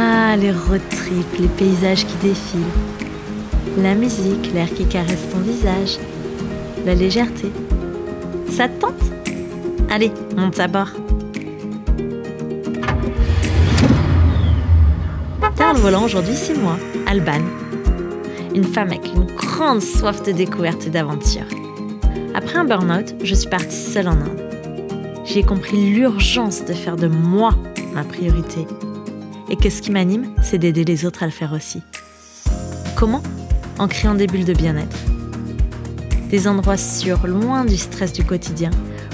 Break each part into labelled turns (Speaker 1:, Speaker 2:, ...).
Speaker 1: Ah, les road trips, les paysages qui défilent. La musique, l'air qui caresse ton visage. La légèreté. Ça te tente? Allez, monte à bord. Derrière le volant aujourd'hui, c'est moi, Alban. Une femme avec une grande soif de découverte et d'aventure. Après un burn-out, je suis partie seule en Inde. J'ai compris l'urgence de faire de moi ma priorité. Et que ce qui m'anime, c'est d'aider les autres à le faire aussi. Comment? En créant des bulles de bien-être. Des endroits sûrs, loin du stress du quotidien,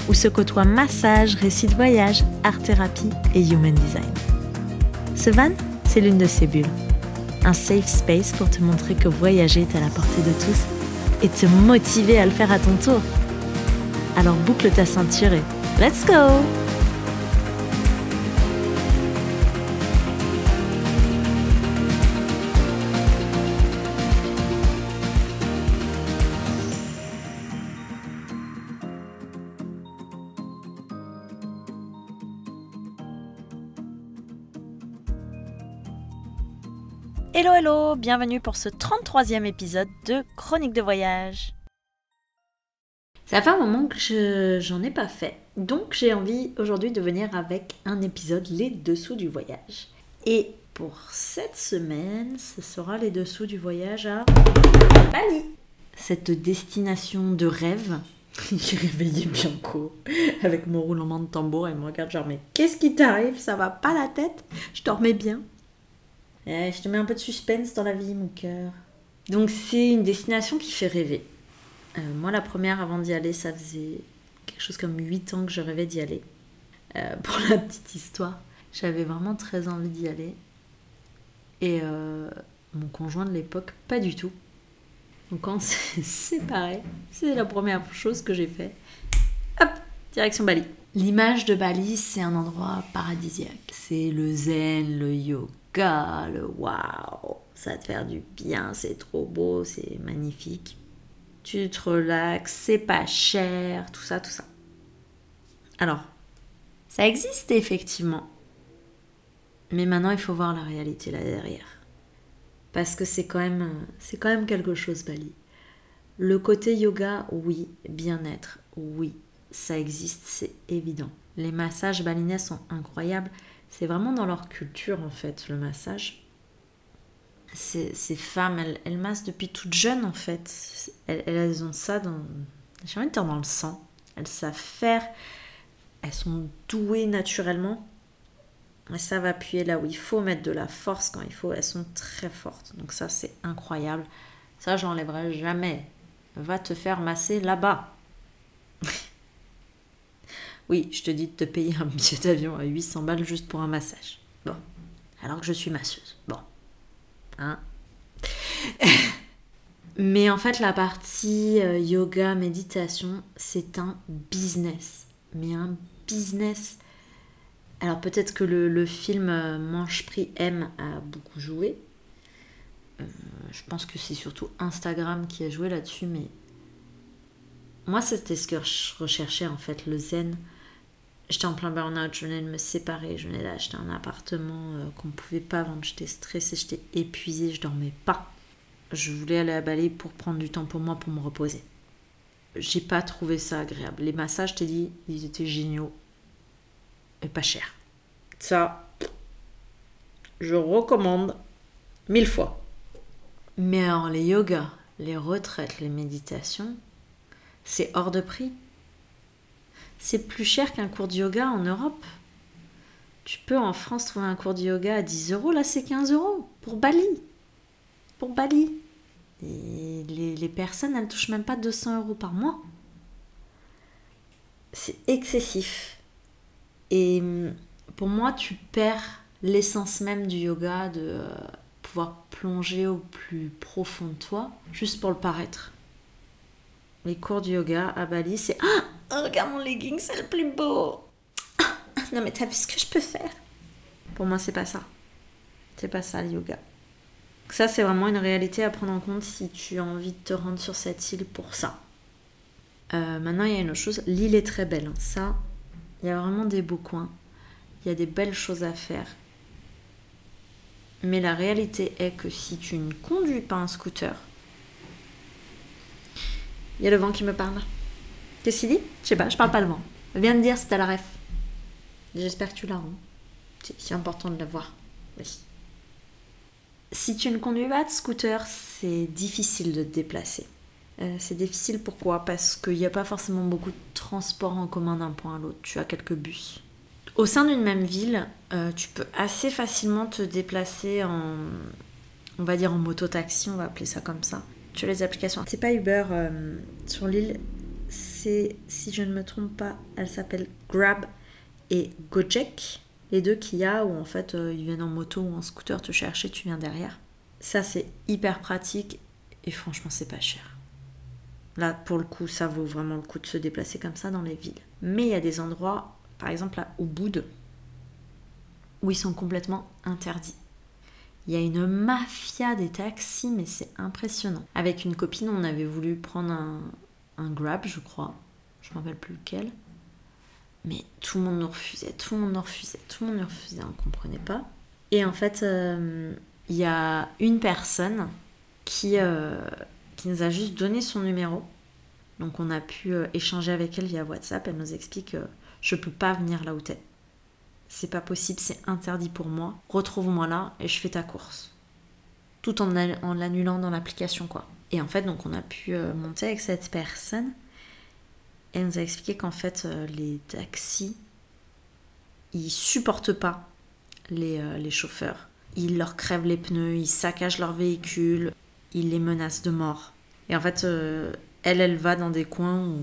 Speaker 1: où se côtoient massage, récits de voyage, art-thérapie et human design. Ce van, c'est l'une de ces bulles. Un safe space pour te montrer que voyager est à la portée de tous et te motiver à le faire à ton tour. Alors boucle ta ceinture et let's go Hello hello, bienvenue pour ce 33e épisode de Chronique de voyage. Ça fait un moment que j'en ai pas fait, donc j'ai envie aujourd'hui de venir avec un épisode les dessous du voyage. Et pour cette semaine, ce sera les dessous du voyage à Bali. Cette destination de rêve. J'ai réveillé Bianco avec mon roulement de tambour et me regarde genre mais qu'est-ce qui t'arrive? Ça va pas la tête? Je dormais bien. Eh, je te mets un peu de suspense dans la vie, mon cœur. Donc c'est une destination qui fait rêver. Euh, moi, la première, avant d'y aller, ça faisait quelque chose comme 8 ans que je rêvais d'y aller. Euh, pour la petite histoire, j'avais vraiment très envie d'y aller. Et euh, mon conjoint de l'époque, pas du tout. Donc quand on s'est séparés, c'est la première chose que j'ai fait. Hop, direction Bali. L'image de Bali, c'est un endroit paradisiaque. C'est le zen, le yoga waouh, ça te faire du bien, c'est trop beau, c'est magnifique. Tu te relaxes, c'est pas cher, tout ça, tout ça. Alors, ça existe effectivement. Mais maintenant, il faut voir la réalité là derrière. Parce que c'est quand même, c'est quand même quelque chose, Bali. Le côté yoga, oui. Bien-être, oui. Ça existe, c'est évident. Les massages balinais sont incroyables. C'est vraiment dans leur culture, en fait, le massage. Ces, ces femmes, elles, elles, massent depuis toute jeune, en fait. Elles, elles ont ça dans, j'ai envie de dire dans le sang. Elles savent faire. Elles sont douées naturellement. Ça va appuyer là où il faut, mettre de la force quand il faut. Elles sont très fortes. Donc ça, c'est incroyable. Ça, je l'enlèverai jamais. Va te faire masser là-bas. Oui, je te dis de te payer un billet d'avion à 800 balles juste pour un massage. Bon, alors que je suis masseuse. Bon. Hein Mais en fait, la partie euh, yoga, méditation, c'est un business. Mais un business. Alors peut-être que le, film euh, Manche Prix M a beaucoup joué. Euh, je pense que c'est surtout Instagram qui a joué là-dessus, mais moi c'était ce que je recherchais en fait, le zen J'étais en plein burn-out, je venais de me séparer, je venais d'acheter un appartement euh, qu'on ne pouvait pas vendre, j'étais stressée, j'étais épuisée, je dormais pas. Je voulais aller à Bali pour prendre du temps pour moi, pour me reposer. J'ai pas trouvé ça agréable. Les massages, je t'ai dit, ils étaient géniaux et pas chers. Ça, je recommande mille fois. Mais alors les yogas, les retraites, les méditations, c'est hors de prix? C'est plus cher qu'un cours de yoga en Europe. Tu peux en France trouver un cours de yoga à 10 euros, là c'est 15 euros pour Bali. Pour Bali. Et les, les personnes, elles touchent même pas 200 euros par mois. C'est excessif. Et hum, pour moi, tu perds l'essence même du yoga, de euh, pouvoir plonger au plus profond de toi, juste pour le paraître. Les cours de yoga à Bali, c'est ah, Oh, regarde mon legging, c'est le plus beau. Ah, non, mais t'as vu ce que je peux faire? Pour moi, c'est pas ça. C'est pas ça le yoga. Ça, c'est vraiment une réalité à prendre en compte si tu as envie de te rendre sur cette île pour ça. Euh, maintenant, il y a une autre chose. L'île est très belle. Hein. Ça, il y a vraiment des beaux coins. Il y a des belles choses à faire. Mais la réalité est que si tu ne conduis pas un scooter, il y a le vent qui me parle. Qu'est-ce qu'il dit? Je sais pas, je parle pas le vent. Viens me dire si t'as la ref. J'espère que tu l'as. Hein. C'est important de la voir. Oui. Si tu ne conduis pas de scooter, c'est difficile de te déplacer. Euh, c'est difficile pourquoi? Parce qu'il n'y a pas forcément beaucoup de transport en commun d'un point à l'autre. Tu as quelques bus. Au sein d'une même ville, euh, tu peux assez facilement te déplacer en, on va dire en moto-taxi, on va appeler ça comme ça. As les applications. C'est pas Uber euh, sur l'île, c'est, si je ne me trompe pas, elle s'appelle Grab et Gojek. Les deux qu'il y a où en fait ils viennent en moto ou en scooter te chercher, tu viens derrière. Ça c'est hyper pratique et franchement c'est pas cher. Là, pour le coup, ça vaut vraiment le coup de se déplacer comme ça dans les villes. Mais il y a des endroits, par exemple à Ubud, où ils sont complètement interdits. Il y a une mafia des taxis, mais c'est impressionnant. Avec une copine, on avait voulu prendre un, Grab, je crois. Je ne rappelle plus lequel. Mais tout le monde nous refusait, tout le monde nous refusait, tout le monde nous refusait, on ne comprenait pas. Et en fait, euh, il y a une personne qui, euh, qui nous a juste donné son numéro. Donc on a pu euh, échanger avec elle via WhatsApp. Elle nous explique que je peux pas venir là où t'es. C'est pas possible, c'est interdit pour moi. Retrouve-moi là et je fais ta course. Tout en, en l'annulant dans l'application quoi. Et en fait donc on a pu euh, monter avec cette personne. Elle nous a expliqué qu'en fait euh, les taxis ils supportent pas les, les chauffeurs. Ils leur crèvent les pneus, ils saccagent leur véhicule, il les menace de mort. Et en fait, euh, elle, elle va dans des coins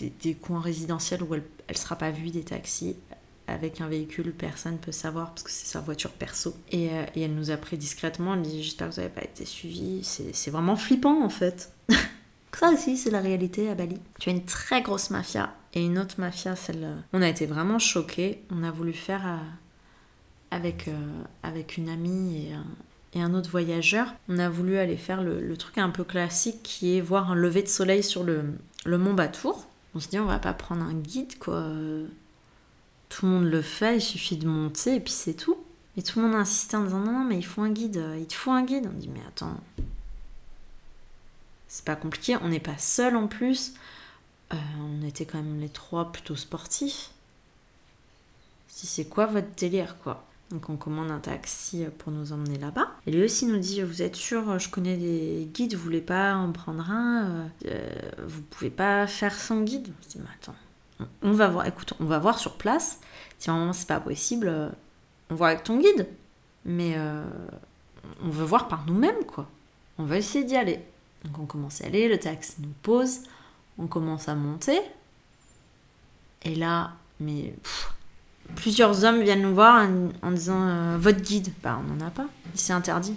Speaker 1: des, coins résidentiels où elle ne sera pas vue des taxis avec un véhicule, personne ne peut savoir parce que c'est sa voiture perso. Et, euh, elle nous a pris discrètement, elle dit j'espère que vous n'avez pas été suivi. C'est vraiment flippant en fait. Ça aussi, c'est la réalité à Bali. Tu as une très grosse mafia et une autre mafia, celle. Euh, on a été vraiment choqués. On a voulu faire avec, avec une amie et un autre voyageur, on a voulu aller faire le, truc un peu classique qui est voir un lever de soleil sur le, mont Batour. On se dit on va pas prendre un guide quoi. Tout le monde le fait, il suffit de monter et puis c'est tout. Et tout le monde insistait en disant non, non mais il faut un guide, il te faut un guide. On dit mais attends, c'est pas compliqué, on n'est pas seul en plus. Euh, on était quand même les trois plutôt sportifs. Si c'est quoi votre délire quoi? Donc on commande un taxi pour nous emmener là-bas. Et lui aussi nous dit, vous êtes sûr, je connais des guides, vous voulez pas en prendre un euh, Vous pouvez pas faire sans guide? Je dis, mais attends, on va voir, écoute, on va voir sur place. Si vraiment c'est pas possible, euh, on voit avec ton guide. Mais euh, on veut voir par nous-mêmes, quoi. On va essayer d'y aller. Donc on commence à aller, le taxi nous pose, on commence à monter. Et là, mais plusieurs hommes viennent nous voir en, disant euh, votre guide. Bah, on n'en a pas. C'est interdit.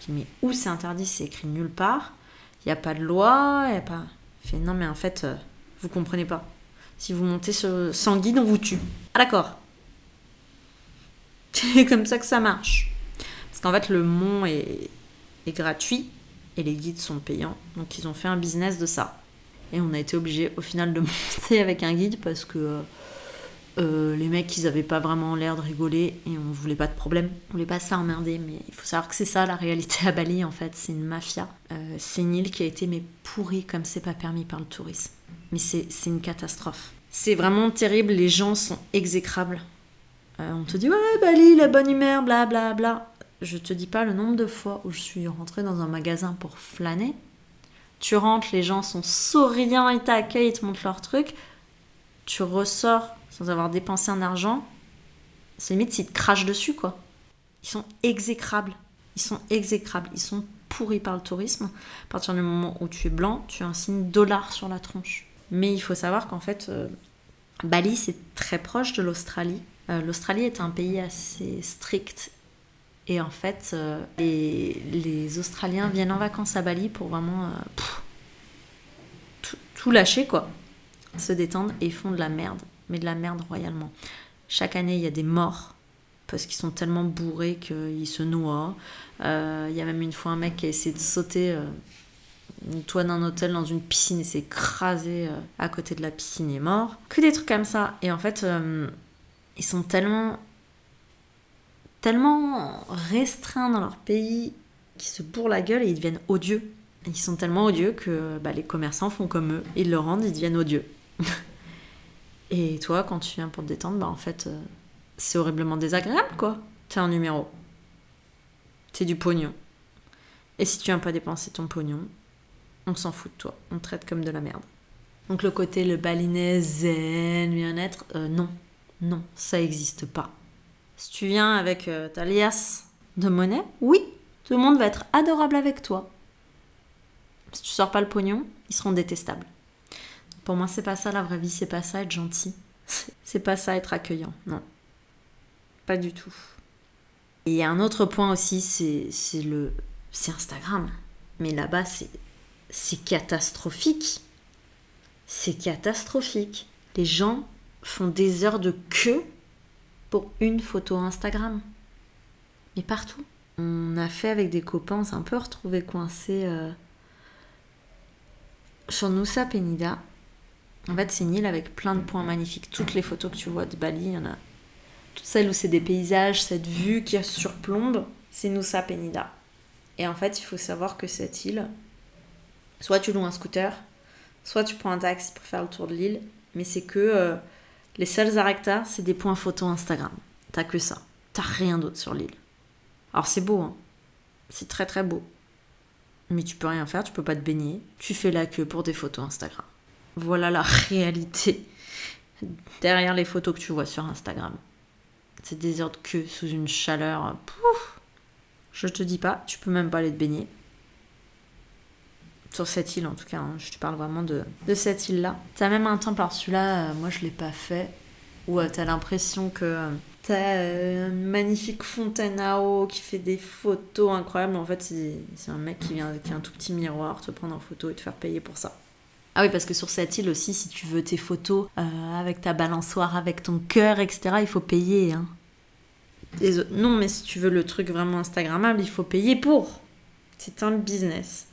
Speaker 1: Je dis, mais où c'est interdit? C'est écrit nulle part. Il n'y a pas de loi. Il a pas. fait non, mais en fait, euh, vous comprenez pas. Si vous montez sans guide, on vous tue. Ah, d'accord. C'est comme ça que ça marche. Parce qu'en fait, le mont est, est gratuit et les guides sont payants. Donc, ils ont fait un business de ça. Et on a été obligé au final de monter avec un guide parce que. Euh, les mecs, ils avaient pas vraiment l'air de rigoler et on voulait pas de problème. On voulait pas s'emmerder, mais il faut savoir que c'est ça la réalité à Bali en fait. C'est une mafia. Euh, c'est une île qui a été mais pourrie comme c'est pas permis par le tourisme. Mais c'est une catastrophe. C'est vraiment terrible. Les gens sont exécrables. Euh, on te dit ouais Bali, la bonne humeur, bla bla bla. Je te dis pas le nombre de fois où je suis rentrée dans un magasin pour flâner. Tu rentres, les gens sont souriants, ils t'accueillent, ils te montrent leur truc. Tu ressors sans avoir dépensé un argent, c'est limite s'ils te crachent dessus, quoi. Ils sont exécrables. Ils sont exécrables. Ils sont pourris par le tourisme. À partir du moment où tu es blanc, tu as un signe dollar sur la tronche. Mais il faut savoir qu'en fait, euh, Bali, c'est très proche de l'Australie. Euh, L'Australie est un pays assez strict. Et en fait, euh, les, Australiens viennent en vacances à Bali pour vraiment tout, tout lâcher, quoi. Se détendre et font de la merde mais de la merde royalement. Chaque année, il y a des morts parce qu'ils sont tellement bourrés qu'ils se noient. Euh, il y a même une fois un mec qui a essayé de sauter euh, une toit d'un hôtel dans une piscine et s'est écrasé euh, à côté de la piscine et mort. Que des trucs comme ça. Et en fait, ils sont tellement tellement restreints dans leur pays qu'ils se bourrent la gueule et ils deviennent odieux. Ils sont tellement odieux que bah, les commerçants font comme eux. Ils le rendent, ils deviennent odieux. et toi, quand tu viens pour te détendre, bah, en fait, euh, c'est horriblement désagréable, quoi. T'es un numéro. C'est du pognon. Et si tu viens pas dépenser ton pognon, on s'en fout de toi. On te traite comme de la merde. Donc le côté le balinet zen, bien-être, euh, non. Non, ça n'existe pas. Si tu viens avec euh, ta liasse de monnaie, oui, tout le monde va être adorable avec toi. Si tu sors pas le pognon, ils seront détestables. Pour moi, c'est pas ça la vraie vie, c'est pas ça être gentil. C'est pas ça être accueillant, non. Pas du tout. Et un autre point aussi, c'est le Instagram. Mais là-bas, c'est catastrophique. C'est catastrophique. Les gens font des heures de queue pour une photo Instagram. Mais partout. On a fait avec des copains, on s'est un peu retrouvé coincé euh, sur Nusa Penida. En fait, c'est une île avec plein de points magnifiques. Toutes les photos que tu vois de Bali, il y en a. Toutes celles où c'est des paysages, cette vue qui surplombe, c'est Nusa Penida. Et en fait, il faut savoir que cette île, soit tu loues un scooter, soit tu prends un taxi pour faire le tour de l'île, mais c'est que euh, les seuls arrêts c'est des points photo Instagram. T'as que ça. T'as rien d'autre sur l'île. Alors c'est beau, hein. C'est très très beau. Mais tu peux rien faire, tu peux pas te baigner. Tu fais la queue pour des photos Instagram. Voilà la réalité derrière les photos que tu vois sur Instagram. C'est des heures de sous une chaleur. Pouf je te dis pas, tu peux même pas aller te baigner. Sur cette île en tout cas, hein, je te parle vraiment de, cette île-là. T'as même un temple, alors celui-là, euh, moi je l'ai pas fait, où euh, t'as l'impression que euh, t'as une magnifique fontaine à eau qui fait des photos incroyables. En fait, c'est un mec qui vient avec un tout petit miroir te prendre en photo et te faire payer pour ça. Ah oui, parce que sur cette île aussi, si tu veux tes photos avec ta balançoire, avec ton cœur, etc., il faut payer. Hein. Non, mais si tu veux le truc vraiment Instagrammable, il faut payer pour. C'est un business.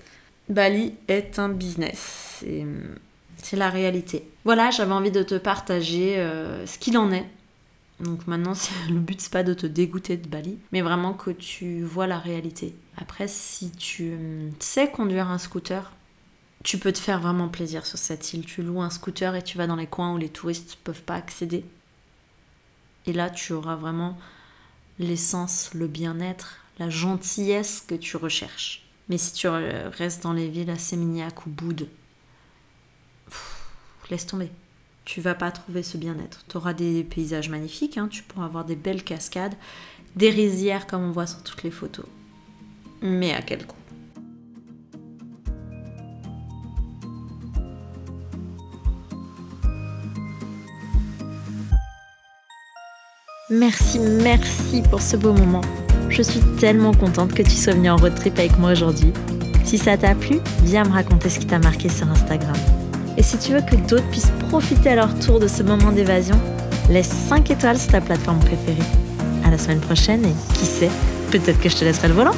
Speaker 1: Bali est un business. C'est la réalité. Voilà, j'avais envie de te partager euh, ce qu'il en est. Donc maintenant, le but, c'est pas de te dégoûter de Bali, mais vraiment que tu vois la réalité. Après, si tu hum, sais conduire un scooter, tu peux te faire vraiment plaisir sur cette île. Tu loues un scooter et tu vas dans les coins où les touristes peuvent pas accéder. Et là, tu auras vraiment l'essence, le bien-être, la gentillesse que tu recherches. Mais si tu restes dans les villes à Sémignac ou Boude, laisse tomber. Tu vas pas trouver ce bien-être. Tu auras des paysages magnifiques, hein. tu pourras avoir des belles cascades, des rizières comme on voit sur toutes les photos. Mais à quel coût? Merci, merci pour ce beau moment. Je suis tellement contente que tu sois venu en road trip avec moi aujourd'hui. Si ça t'a plu, viens me raconter ce qui t'a marqué sur Instagram. Et si tu veux que d'autres puissent profiter à leur tour de ce moment d'évasion, laisse 5 étoiles sur ta plateforme préférée. À la semaine prochaine et qui sait, peut-être que je te laisserai le volant.